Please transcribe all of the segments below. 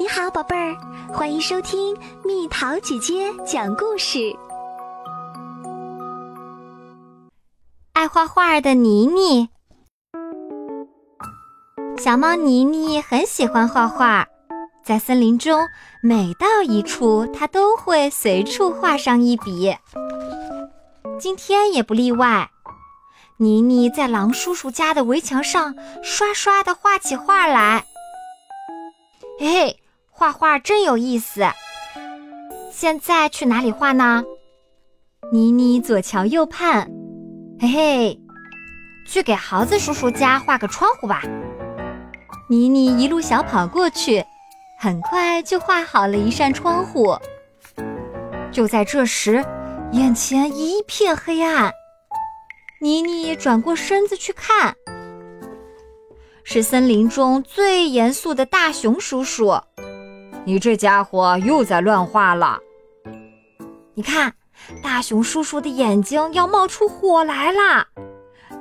你好，宝贝儿，欢迎收听蜜桃姐姐讲故事。爱画画的妮妮，小猫妮妮很喜欢画画，在森林中，每到一处，它都会随处画上一笔。今天也不例外。妮妮在狼叔叔家的围墙上刷刷地画起画来。嘿嘿。画画真有意思。现在去哪里画呢？妮妮左瞧右盼，嘿嘿，去给豪子叔叔家画个窗户吧。妮妮一路小跑过去，很快就画好了一扇窗户。就在这时，眼前一片黑暗。妮妮转过身子去看，是森林中最严肃的大熊叔叔。你这家伙又在乱画了！你看，大熊叔叔的眼睛要冒出火来了。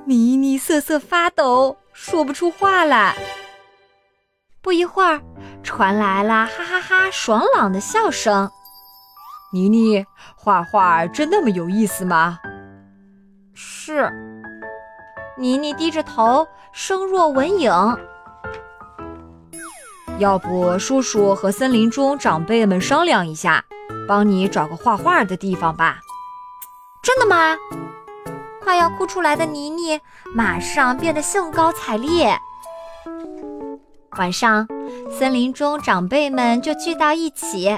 妮妮瑟瑟发抖，说不出话来。不一会儿，传来了哈哈哈爽朗的笑声。妮妮，画画真那么有意思吗？是。妮妮低着头，声若蚊影。要不叔叔和森林中长辈们商量一下，帮你找个画画的地方吧。真的吗？快要哭出来的妮妮马上变得兴高采烈。晚上，森林中长辈们就聚到一起。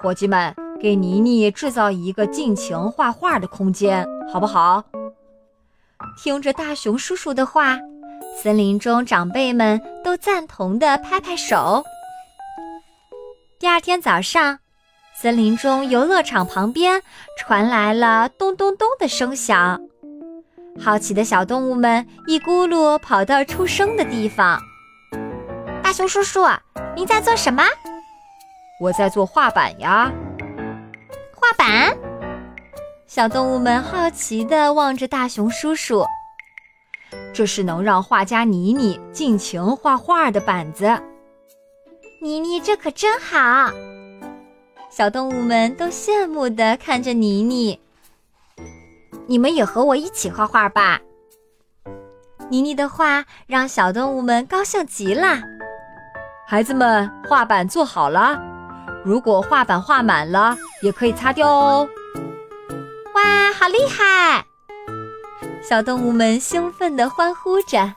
伙计们，给妮妮制造一个尽情画画的空间，好不好？听着大熊叔叔的话。森林中长辈们都赞同的拍拍手。第二天早上，森林中游乐场旁边传来了咚咚咚的声响。好奇的小动物们一咕噜跑到出声的地方。大熊叔叔，您在做什么？我在做画板呀。画板？小动物们好奇地望着大熊叔叔。这是能让画家妮妮尽情画画的板子。妮妮，这可真好！小动物们都羡慕地看着妮妮。你们也和我一起画画吧。妮妮的画让小动物们高兴极了。孩子们，画板做好了。如果画板画满了，也可以擦掉哦。哇，好厉害！小动物们兴奋地欢呼着。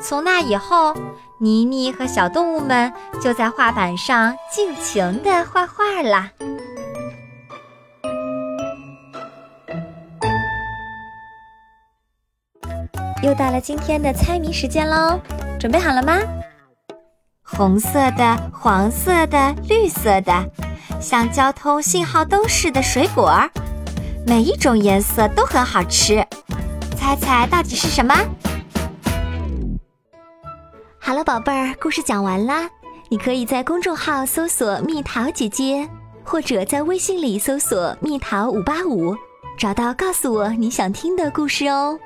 从那以后，妮妮和小动物们就在画板上尽情地画画啦。又到了今天的猜谜时间喽，准备好了吗？红色的、黄色的、绿色的，像交通信号灯似的水果。每一种颜色都很好吃，猜猜到底是什么？好了，宝贝儿，故事讲完啦。你可以在公众号搜索“蜜桃姐姐”，或者在微信里搜索“蜜桃五八五”，找到告诉我你想听的故事哦。